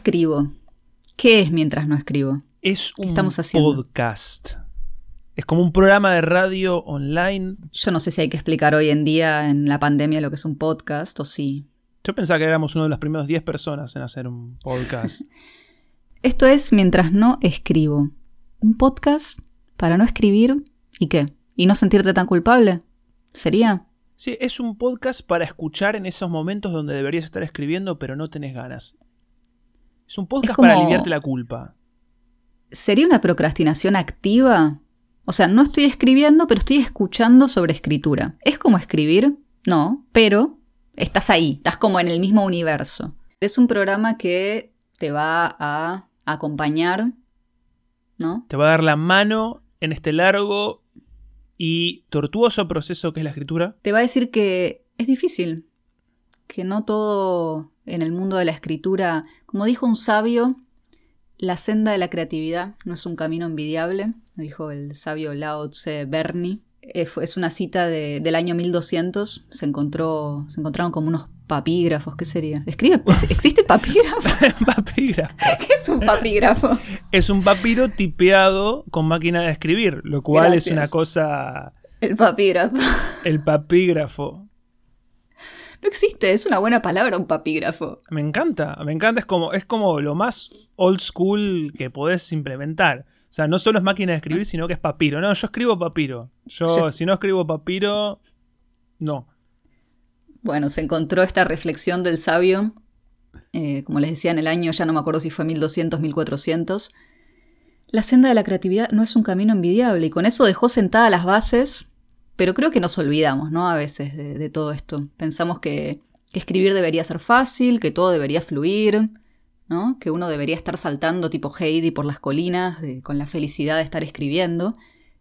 escribo. ¿Qué es mientras no escribo? Es un estamos haciendo? podcast. Es como un programa de radio online. Yo no sé si hay que explicar hoy en día en la pandemia lo que es un podcast o sí. Yo pensaba que éramos uno de las primeras 10 personas en hacer un podcast. Esto es mientras no escribo. Un podcast para no escribir y qué? ¿Y no sentirte tan culpable? ¿Sería? Sí, es un podcast para escuchar en esos momentos donde deberías estar escribiendo pero no tenés ganas. Es un podcast como- para aliviarte la culpa. ¿Sería una procrastinación activa? O sea, no estoy escribiendo, pero estoy escuchando sobre escritura. ¿Es como escribir? No, pero estás ahí, estás como en el mismo universo. Es un programa que te va a acompañar, ¿no? Te va a dar la mano en este largo y tortuoso proceso que es la escritura. Te va a decir que es difícil, que no todo en el mundo de la escritura, como dijo un sabio, la senda de la creatividad no es un camino envidiable, dijo el sabio Lao Tse Berni. Eh, Es una cita de- del año 1200, se, encontró, se encontraron como unos papígrafos, ¿qué sería? ¿Escribe? ¿Existe papígrafo? Papígrafo. ¿Qué es un papígrafo? Es un papiro tipeado con máquina de escribir, lo cual es una cosa. El papígrafo. El papígrafo. No existe, es una buena palabra un papígrafo. Me encanta, me encanta. Es como, es como lo más old school que podés implementar. O sea, no solo es máquina de escribir, sino que es papiro. No, yo escribo papiro. Yo, si no escribo papiro, no. Bueno, se encontró esta reflexión del sabio, eh, como les decía en el año, ya no me acuerdo si fue 1200, 1400. La senda de la creatividad no es un camino envidiable y con eso dejó sentadas las bases, pero creo que nos olvidamos, ¿no? A veces de, de todo esto. Pensamos que, que escribir debería ser fácil, que todo debería fluir, ¿no? Que uno debería estar saltando tipo Heidi por las colinas de- con la felicidad de estar escribiendo.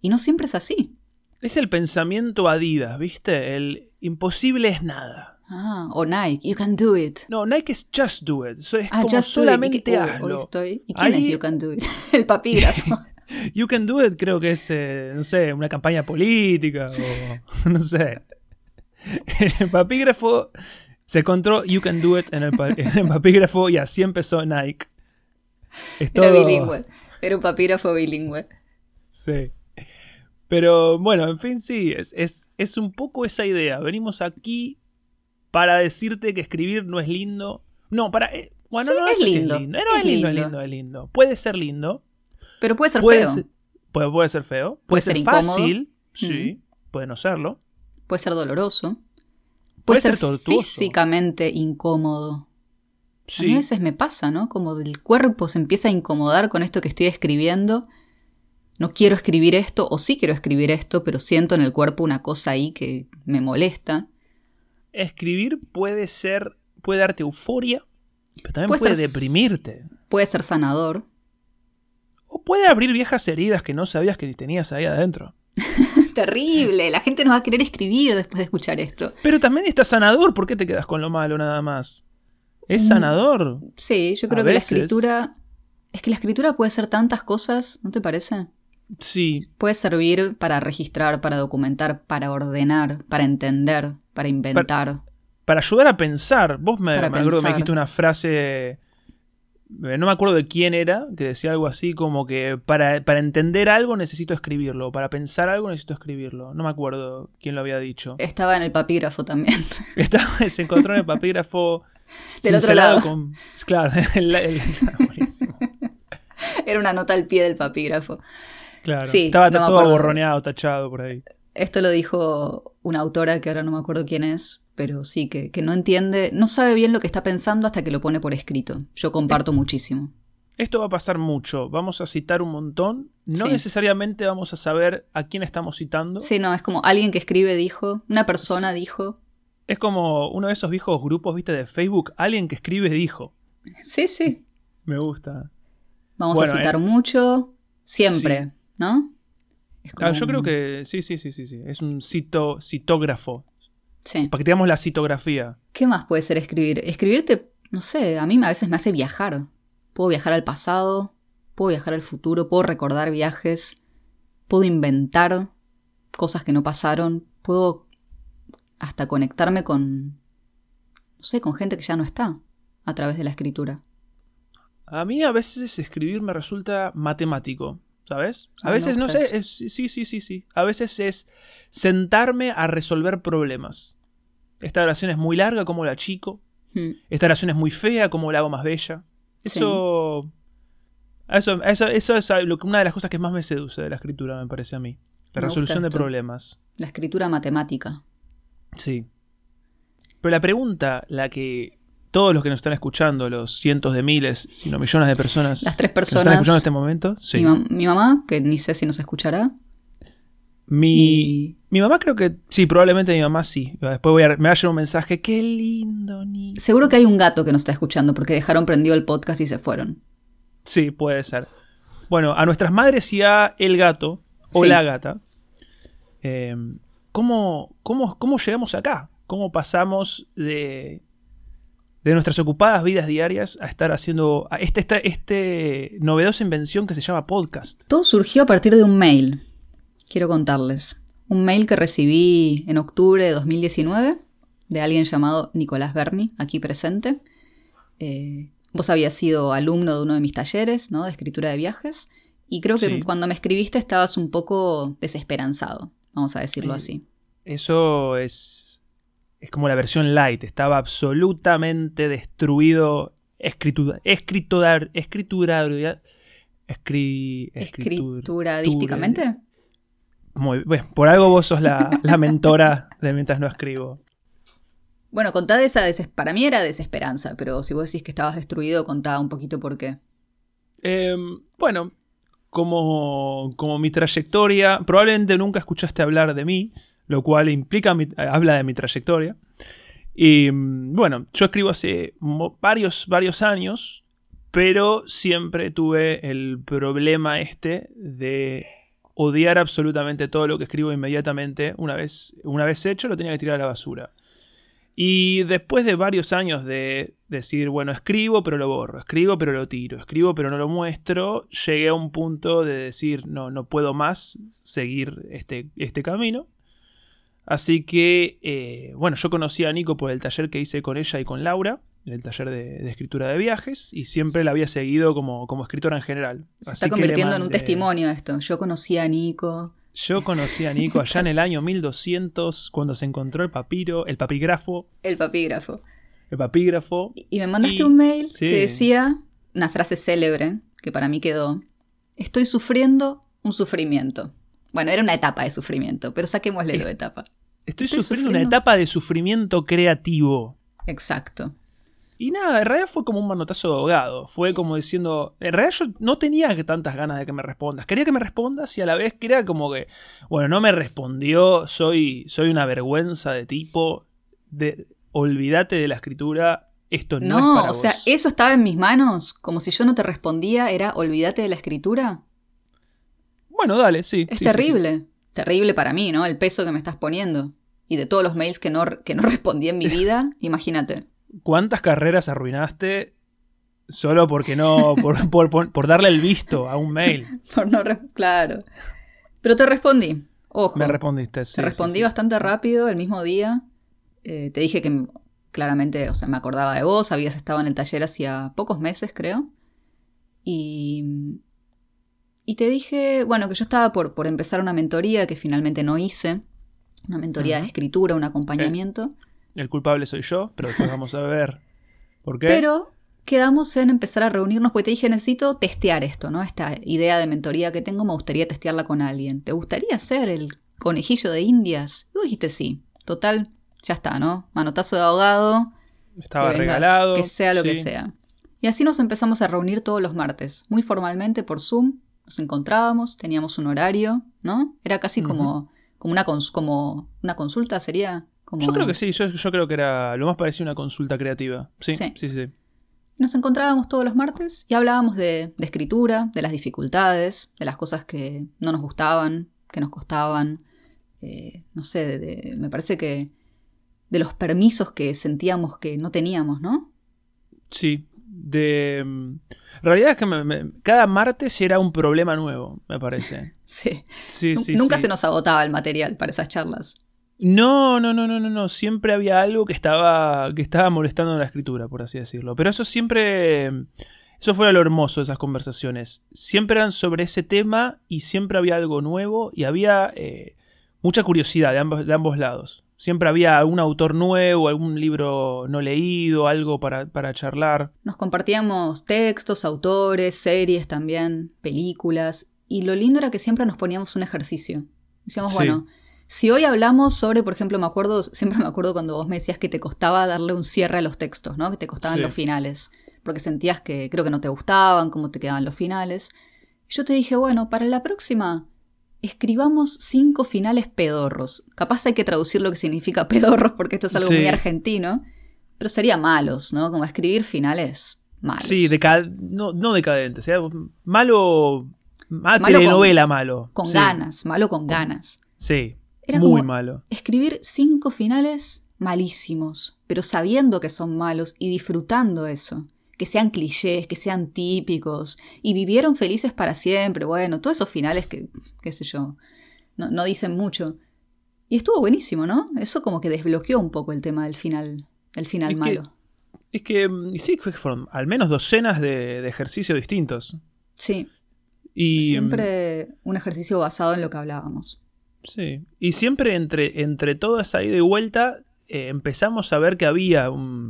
Y no siempre es así. Es el pensamiento Adidas, ¿viste? El imposible es nada. Ah, o Nike, you can do it. No, Nike es just do it. Eso es Ah, como just do it. ¿Y solamente qué- hazlo. hoy estoy- ¿Y quién Ahí- es You Can Do It? El papígrafo. You can do it creo que es, eh, no sé, una campaña política o no sé. El papígrafo se encontró You can do it en el, pa- en el papígrafo y así empezó Nike. Es Era bilingüe. Era un papígrafo bilingüe. Sí. Pero bueno, en fin, sí, es, es, es un poco esa idea. Venimos aquí para decirte que escribir no es lindo. No, para... eh, bueno, Sí, no, es sé si lindo, No, es es lindo, es lindo. lindo, es lindo. Puede ser lindo. Pero puede ser Puede feo. ser, puede, puede ser feo. Puede, Puede ser, fácil. Sí. Puede no serlo. Puede ser doloroso. Puede, ser, tortuoso. físicamente incómodo. A mí Sí. a veces me pasa, ¿no? Como el cuerpo se empieza a incomodar con esto que estoy escribiendo. No quiero escribir esto, o sí quiero escribir esto, pero siento en el cuerpo una cosa ahí que me molesta. Escribir puede ser. puede darte euforia. Pero también Puede puede, ser- deprimirte. Puede ser sanador. O puede abrir viejas heridas que no sabías que tenías ahí adentro. Terrible. La gente no va a querer escribir después de escuchar esto. Pero también está sanador. ¿Por qué te quedas con lo malo nada más? Es Mm. sanador. Sí, yo A creo que la escritura. Es que la escritura puede ser tantas cosas, ¿no te parece? Sí. Puede servir para registrar, para documentar, para ordenar, para entender, para inventar. Para ayudar a pensar. Vos me, me acuerdo que me dijiste una frase. Eh, No me acuerdo de quién era, que decía algo así como que para, para entender algo necesito escribirlo, para pensar algo necesito escribirlo. No me acuerdo quién lo había dicho. Estaba en el papígrafo también. Estaba, se encontró en el papígrafo Del otro lado. con. Claro, el- el- buenísimo. Era una nota al pie del papígrafo. Claro. Sí, Estaba no todo borroneado, tachado por ahí. Esto lo dijo una autora que ahora no me acuerdo quién es, pero sí, que, que no entiende, no sabe bien lo que está pensando hasta que lo pone por escrito. Yo comparto muchísimo. Esto va a pasar mucho. Vamos a citar un montón. No Sí. necesariamente vamos a saber a quién estamos citando. Sí, no, es como alguien que escribe dijo, una persona dijo. Es como uno de esos viejos grupos, viste, de Facebook. Alguien que escribe dijo. Sí, sí. Me gusta. Vamos Bueno, a citar eh. mucho, siempre, ¿no? Ah, yo creo que sí, sí, sí, sí, sí. Es un cito, citógrafo. Sí. Practicamos la citografía. ¿Qué más puede ser escribir? Escribirte, no sé, a mí a veces me hace viajar. Puedo viajar al pasado, puedo viajar al futuro, puedo recordar viajes, puedo inventar cosas que no pasaron, puedo hasta conectarme con, no sé, con gente que ya no está a través de la escritura. A mí a veces escribir me resulta matemático, ¿sabes? A veces, no sé, eso. es- sí, sí, sí, sí. A veces es sentarme a resolver problemas. Esta oración es muy larga, como la chico. Hmm. Esta oración es muy fea, como la hago más bella. Sí. Eso, eso, eso, eso es lo que- una de las cosas que más me seduce de la escritura, me parece a mí. La Me resolución de problemas. La escritura matemática. Sí. Pero la pregunta, la que todos los que nos están escuchando, los cientos de miles, si no millones de personas, Las tres que nos están personas. escuchando en este momento, sí. Mi, mam- mi mamá, que ni sé si nos escuchará. Mi, Y mi mamá creo que sí, probablemente mi mamá sí. Después voy a, me va a llegar un mensaje, qué lindo, ni. seguro que hay un gato que nos está escuchando porque dejaron prendido el podcast y se fueron. Sí, puede ser. Bueno, a nuestras madres y a el gato, o Sí. la gata, eh, ¿cómo, cómo, ¿cómo llegamos acá? ¿Cómo pasamos de, de nuestras ocupadas vidas diarias a estar haciendo este, esta este novedosa invención que se llama podcast? Todo surgió a partir de un mail. Quiero contarles. Un mail que recibí en octubre de 2019 de alguien llamado Nicolás Berni, aquí presente. Eh, vos habías sido alumno de uno de mis talleres, ¿no? De escritura de viajes. Y creo que Sí. cuando me escribiste estabas un poco desesperanzado, vamos a decirlo Eh, así. Eso es, es como la versión light. Estaba absolutamente destruido. Escritura, escritura, escritura, escri, escritur- Escrituradísticamente. Muy bueno, por algo vos sos la, la mentora de mientras no escribo. Bueno, contá de esa deses para mí era desesperanza, pero si vos decís que estabas destruido, contá un poquito por qué. Eh, bueno, como, como mi trayectoria, probablemente nunca escuchaste hablar de mí, lo cual implica, mi- eh, habla de mi trayectoria. Y mm, bueno, yo escribo hace varios, varios años, pero siempre tuve el problema este de odiar absolutamente todo lo que escribo inmediatamente. Una vez, una vez hecho, lo tenía que tirar a la basura. Y después de varios años de decir, bueno, escribo pero lo borro, escribo pero lo tiro, escribo pero no lo muestro, llegué a un punto de decir, no, no puedo más seguir este, este camino. Así que, eh, bueno, yo conocí a Nico por el taller que hice con ella y con Laura, el taller de, de escritura de viajes, y siempre la había seguido como, como escritora en general. Se Así está convirtiendo en un testimonio esto. Yo conocí a Nico. Yo conocí a Nico allá en el año 1200, cuando se encontró el papiro, el papígrafo, El papígrafo. el papígrafo, Y y me mandaste Y- un mail sí. que decía una frase célebre que para mí quedó: Estoy sufriendo un sufrimiento. Bueno, era una etapa de sufrimiento, pero saquémosle lo de etapa. Estoy, Estoy sufriendo, una etapa de sufrimiento creativo. Exacto. Y nada, en realidad fue como un manotazo de ahogado. Fue como diciendo. En realidad yo no tenía tantas ganas de que me respondas. Quería que me respondas y a la vez quería como que. Bueno, no me respondió. Soy, soy una vergüenza de tipo. De, olvídate de la escritura. Esto no, No, es para o sea, eso estaba en mis manos. Como si yo no te respondía, era olvídate de la escritura. Bueno, dale, sí. Es sí, sí, terrible. Terrible para mí, ¿no? El peso que me estás poniendo. Y de todos los mails que no, que no respondí en mi vida, imagínate. ¿Cuántas carreras arruinaste solo porque no. por, por- por- por darle el visto a un mail? Por no claro. Pero te respondí. Ojo. Me respondiste, sí. te respondí bastante rápido el mismo día. Eh, te dije que claramente, o sea, me acordaba de vos. Habías estado en el taller hacía pocos meses, creo. Y. Y te dije, bueno, que yo estaba por, por empezar una mentoría que finalmente no hice. Una mentoría de escritura, un acompañamiento. El culpable soy yo, pero después vamos a ver por qué. Pero quedamos en empezar a reunirnos porque te dije, necesito testear esto, ¿no? Esta idea de mentoría que tengo, me gustaría testearla con alguien. ¿Te gustaría ser el conejillo de indias? Y dijiste sí. Total, ya está, ¿no? Manotazo de ahogado. Estaba que venga, regalado. Que sea lo que sea. Y así nos empezamos a reunir todos los martes, muy formalmente por Zoom. Nos encontrábamos, teníamos un horario, ¿no? Era casi como, como, una, cons- como una consulta, sería como... Yo creo que sí, yo, yo creo que era lo más parecido a una consulta creativa. Sí, Sí. sí, sí. sí. Nos encontrábamos todos los martes y hablábamos de, de escritura, de las dificultades, de las cosas que no nos gustaban, que nos costaban. eh, no sé, de- de- me parece que de los permisos que sentíamos que no teníamos, ¿no? Sí. De. mm, realidad es que me- me- cada martes era un problema nuevo, me parece. Sí. Sí, sí. Nunca sí. se nos agotaba el material para esas charlas. No, no, no, no, no, no. Siempre había algo que estaba, que estaba molestando en la escritura, por así decirlo. Pero eso siempre. Eso fue lo hermoso de esas conversaciones. Siempre eran sobre ese tema y siempre había algo nuevo y había eh, mucha curiosidad de ambos, de ambos lados. Siempre había algún autor nuevo, algún libro no leído, algo para, para charlar. Nos compartíamos textos, autores, series también, películas. Y lo lindo era que siempre nos poníamos un ejercicio. Decíamos, Sí. bueno, si hoy hablamos sobre, por ejemplo, me acuerdo, siempre me acuerdo cuando vos me decías que te costaba darle un cierre a los textos, ¿no? Que te costaban Sí. los finales. Porque sentías que creo que no te gustaban, cómo te quedaban los finales. Yo te dije, bueno, para la próxima, escribamos cinco finales pedorros. Capaz hay que traducir lo que significa pedorros porque esto es algo Sí. muy argentino. Pero sería malos, ¿no? Como escribir finales malos. Sí, no, no decadente, o sea, malo, ma- Malo telenovela malo. Con Sí, ganas, malo con ganas. Sí, Era muy como- malo. escribir cinco finales malísimos, pero sabiendo que son malos y disfrutando eso. Que sean clichés, que sean típicos. Y vivieron felices para siempre. Bueno, todos esos finales que, qué sé yo, no, no dicen mucho. Y estuvo buenísimo, ¿no? Eso como que desbloqueó un poco el tema del final, el final Es que- malo. Es que mm, sí, fueron al menos docenas de, de ejercicios distintos. Sí, Y, mm, siempre un ejercicio basado en lo que hablábamos. Sí. Y siempre entre, entre toda esa ida y vuelta eh, empezamos a ver que había un-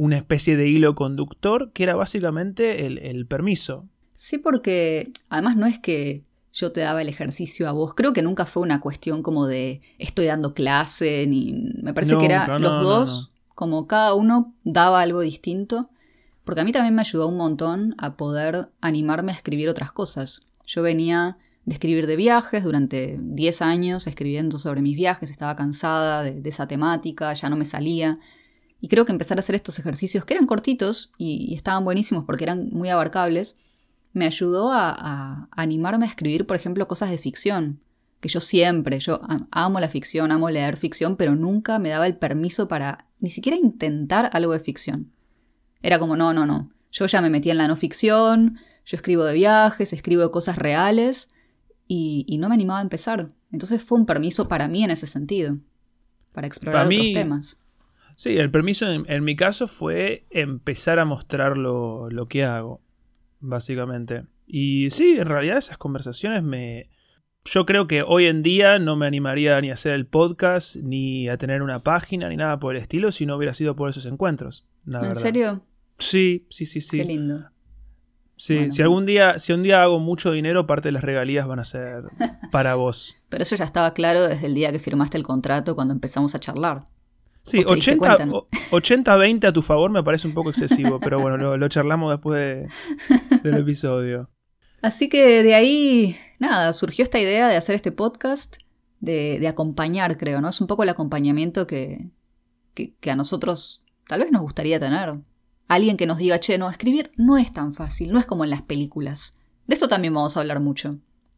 una especie de hilo conductor que era básicamente el, el permiso. Sí, porque además no es que yo te daba el ejercicio a vos. Creo que nunca fue una cuestión como de estoy dando clase, ni. Me parece que era los no, dos, como cada uno daba algo distinto. Porque a mí también me ayudó un montón a poder animarme a escribir otras cosas. Yo venía de escribir de viajes durante 10 años, escribiendo sobre mis viajes, estaba cansada de, de esa temática, ya no me salía. Y creo que empezar a hacer estos ejercicios, que eran cortitos y, y estaban buenísimos porque eran muy abarcables, me ayudó a, a animarme a escribir, por ejemplo, cosas de ficción. Que yo siempre, yo am- amo la ficción, amo leer ficción, pero nunca me daba el permiso para ni siquiera intentar algo de ficción. Era como, no, no, no. Yo ya me metí en la no ficción, yo escribo de viajes, escribo de cosas reales y, y no me animaba a empezar. Entonces fue un permiso para mí en ese sentido, para explorar Para mí- otros temas. Sí, el permiso en, en mi caso fue empezar a mostrar lo, lo que hago, básicamente. Y sí, en realidad esas conversaciones me... Yo creo que hoy en día no me animaría ni a hacer el podcast, ni a tener una página, ni nada por el estilo, si no hubiera sido por esos encuentros. La ¿En verdad. serio? Sí, sí, sí, sí. Qué lindo. Sí, Bueno. si algún día, si un día hago mucho dinero, parte de las regalías van a ser para vos. Pero eso ya estaba claro desde el día que firmaste el contrato cuando empezamos a charlar. Sí, Vos te diste 80 cuenta, ¿no? o- 80-20 a tu favor me parece un poco excesivo, pero bueno, lo, lo charlamos después de- del episodio. Así que de ahí, nada, surgió esta idea de hacer este podcast, de, de acompañar, creo, ¿no? Es un poco el acompañamiento que, que, que a nosotros tal vez nos gustaría tener. Alguien que nos diga, che, no, escribir no es tan fácil, no es como en las películas. De esto también vamos a hablar mucho.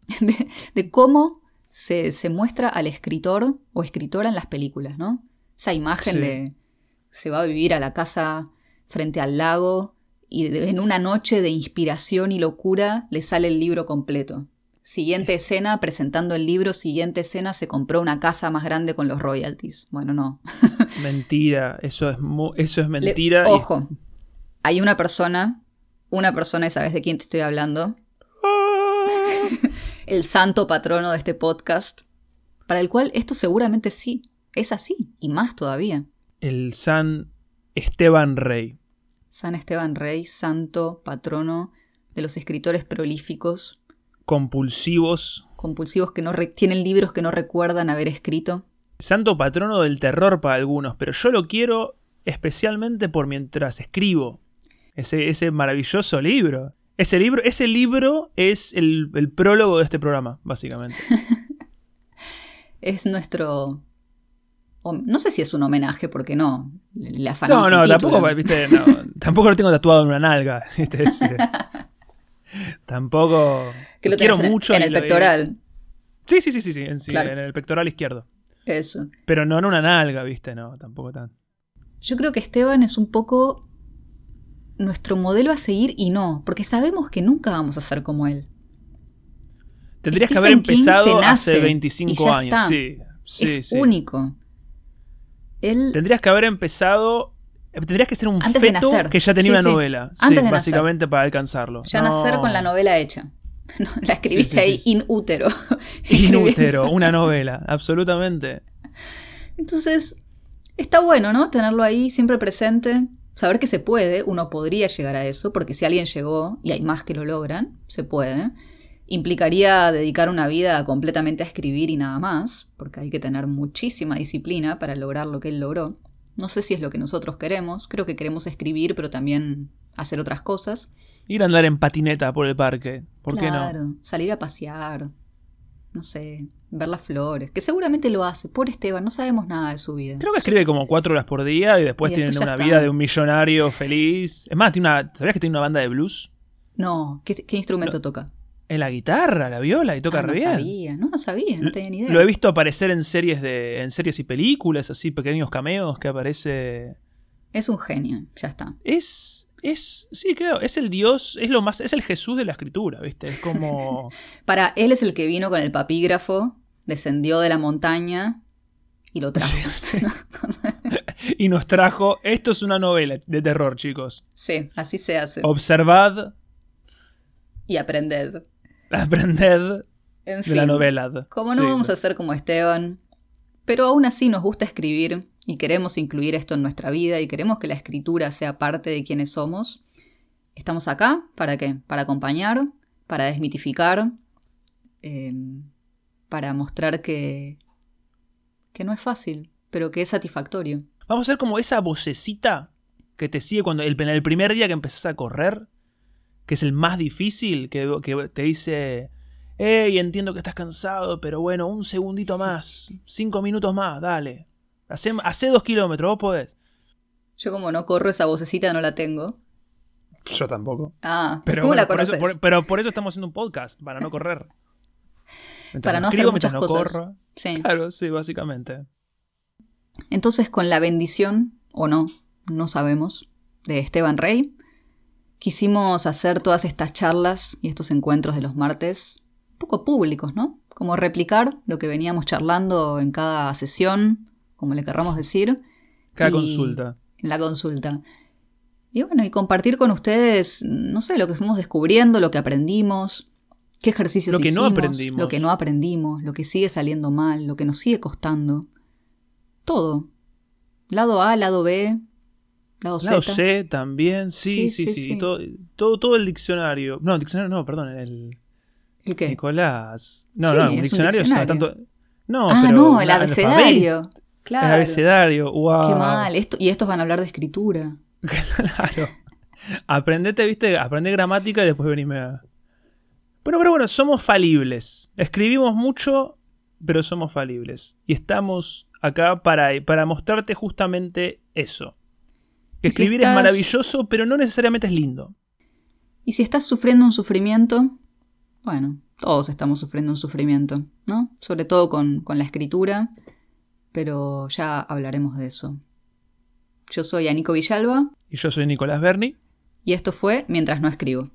De, de cómo se, se muestra al escritor o escritora en las películas, ¿no? Esa imagen Sí. de se va a vivir a la casa frente al lago y de- en una noche de inspiración y locura le sale el libro completo. Siguiente escena, presentando el libro, siguiente escena, se compró una casa más grande con los royalties. Bueno, no. Mentira, eso es, eso es Le- mentira. y- ojo, hay una persona, una persona, y sabes de quién te estoy hablando, ¡Ah! el santo patrono de este podcast, para el cual esto seguramente sí, es así, y más todavía. El San Esteban Rey. San Esteban Rey, santo patrono de los escritores prolíficos, Compulsivos. compulsivos que no tienen libros que no recuerdan haber escrito. Santo patrono del terror para algunos, pero yo lo quiero especialmente por mientras escribo. Ese, ese maravilloso libro. Ese libro, ese libro es el, el prólogo de este programa, básicamente. Es nuestro... No sé si es un homenaje, porque no. Afanamos No, no, tampoco, viste, no, tampoco lo tengo tatuado en una nalga. ¿viste? Es, eh, tampoco. Que lo quiero en, mucho en el pectoral. Sí, sí, sí, sí, sí, en, sí, Claro. en el pectoral izquierdo. Eso. Pero no en una nalga, viste, no, tampoco tan. Yo creo que Esteban es un poco nuestro modelo a seguir y no, porque sabemos que nunca vamos a ser como él. Tendrías que haber empezado hace y 25 ya años. Sí, sí, es sí. único. Él, Tendrías que haber empezado Tendrías que ser un Antes de feto nacer. que ya tenía Sí, una sí. novela. Antes sí, de nacer. básicamente para alcanzarlo. Ya No. nacer con la novela hecha. No, la escribiste Sí, sí, ahí sí, sí. in útero. Una novela, absolutamente. Entonces, está bueno, ¿no? Tenerlo ahí siempre presente. Saber que se puede, uno podría llegar a eso, porque si alguien llegó, y hay más que lo logran, se puede. Implicaría dedicar una vida completamente a escribir y nada más, porque hay que tener muchísima disciplina para lograr lo que él logró. No sé si es lo que nosotros queremos, creo que queremos escribir, pero también hacer otras cosas. Ir a andar en patineta por el parque. ¿Por claro, qué no? salir a pasear, no sé, ver las flores, que seguramente lo hace. Por Esteban, no sabemos nada de su vida. Creo que escribe como cuatro horas por día y después Y tiene después una está. vida de un millonario feliz. Es más, tiene una, ¿sabías que tiene una banda de blues? No, ¿qué, qué instrumento toca? En la guitarra, la viola y toca Ah, no re bien. sabía, no, no sabía, no tenía ni idea. Lo he visto aparecer en series de en series y películas, así pequeños cameos que aparece. Es un genio, ya está. Es es sí, creo, es el dios, es lo más es el Jesús de la escritura, ¿viste? Es como Para él es el que vino con el papígrafo, descendió de la montaña y lo trajo. y nos trajo, esto es una novela de terror, chicos. sí, así se hace. Observad, Y aprended. aprended En de fin, la novela. como no Sí. vamos a ser como Esteban, pero aún así nos gusta escribir y queremos incluir esto en nuestra vida y queremos que la escritura sea parte de quienes somos, estamos acá para qué? Para acompañar, para desmitificar, eh, para mostrar que, que no es fácil, pero que es satisfactorio. Vamos a ser como esa vocecita que te sigue cuando el, el primer día que empezás a correr, que es el más difícil, que, que te dice, hey, entiendo que estás cansado, pero bueno, un segundito más, cinco minutos más, dale. Hacé, hacé dos kilómetros, vos podés. Yo como no corro esa vocecita no la tengo. Yo tampoco. Ah, Pero, ¿cómo bueno, la por eso, conoces? por- pero por eso estamos haciendo un podcast, para no correr. Mientras Para no hacer muchas no cosas. corro. Sí. Claro, sí, básicamente. Entonces, con la bendición, o no, no sabemos, de Esteban Rey, quisimos hacer todas estas charlas y estos encuentros de los martes un poco públicos, ¿no? Como replicar lo que veníamos charlando en cada sesión, como le querramos decir, Cada Y- consulta. en la consulta. Y bueno, y compartir con ustedes, no sé, lo que fuimos descubriendo, lo que aprendimos, qué ejercicios Lo que no hicimos, aprendimos. lo que no aprendimos, lo que sigue saliendo mal, lo que nos sigue costando. Todo. Lado A, lado B, lado Z. Lado C también, sí, Sí, sí, sí. sí, sí. Todo, todo, todo el diccionario. No, diccionario no, perdón, el ¿El qué? Nicolás. No, Sí, no, un diccionario, diccionario. tanto. No, ah, pero no, el abecedario. Claro. El abecedario, wow. Qué mal. Esto, y estos van a hablar de escritura. Claro. Aprendete, viste, aprende gramática y después venime a. Bueno, pero bueno, somos falibles. Escribimos mucho, pero somos falibles. Y estamos acá para, para mostrarte justamente eso. Que Y si escribir es maravilloso, pero no necesariamente es lindo. Y si estás sufriendo un sufrimiento, bueno, todos estamos sufriendo un sufrimiento, ¿no? Sobre todo con, con la escritura, pero ya hablaremos de eso. Yo soy Anico Villalba Y yo soy Nicolás Berni. y esto fue Mientras no escribo.